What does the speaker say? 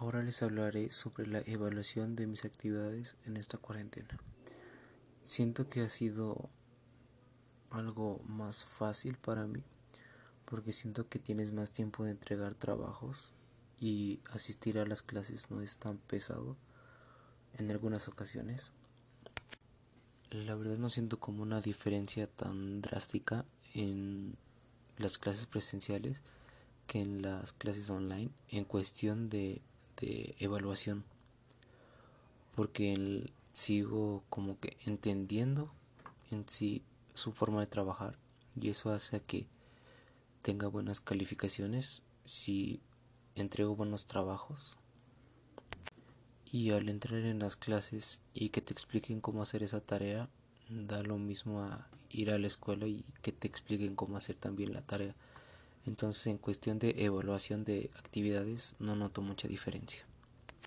Ahora les hablaré sobre la evaluación de mis actividades en esta cuarentena. Siento que ha sido algo más fácil para mí porque siento que tienes más tiempo de entregar trabajos y asistir a las clases no es tan pesado en algunas ocasiones. La verdad no siento como una diferencia tan drástica en las clases presenciales que en las clases online en cuestión de de evaluación porque sigo como que entendiendo en sí su forma de trabajar y eso hace que tenga buenas calificaciones si entrego buenos trabajos. Y al entrar en las clases y que te expliquen cómo hacer esa tarea da lo mismo a ir a la escuela y que te expliquen cómo hacer también la tarea entonces en cuestión de evaluación de actividades no noto mucha diferencia.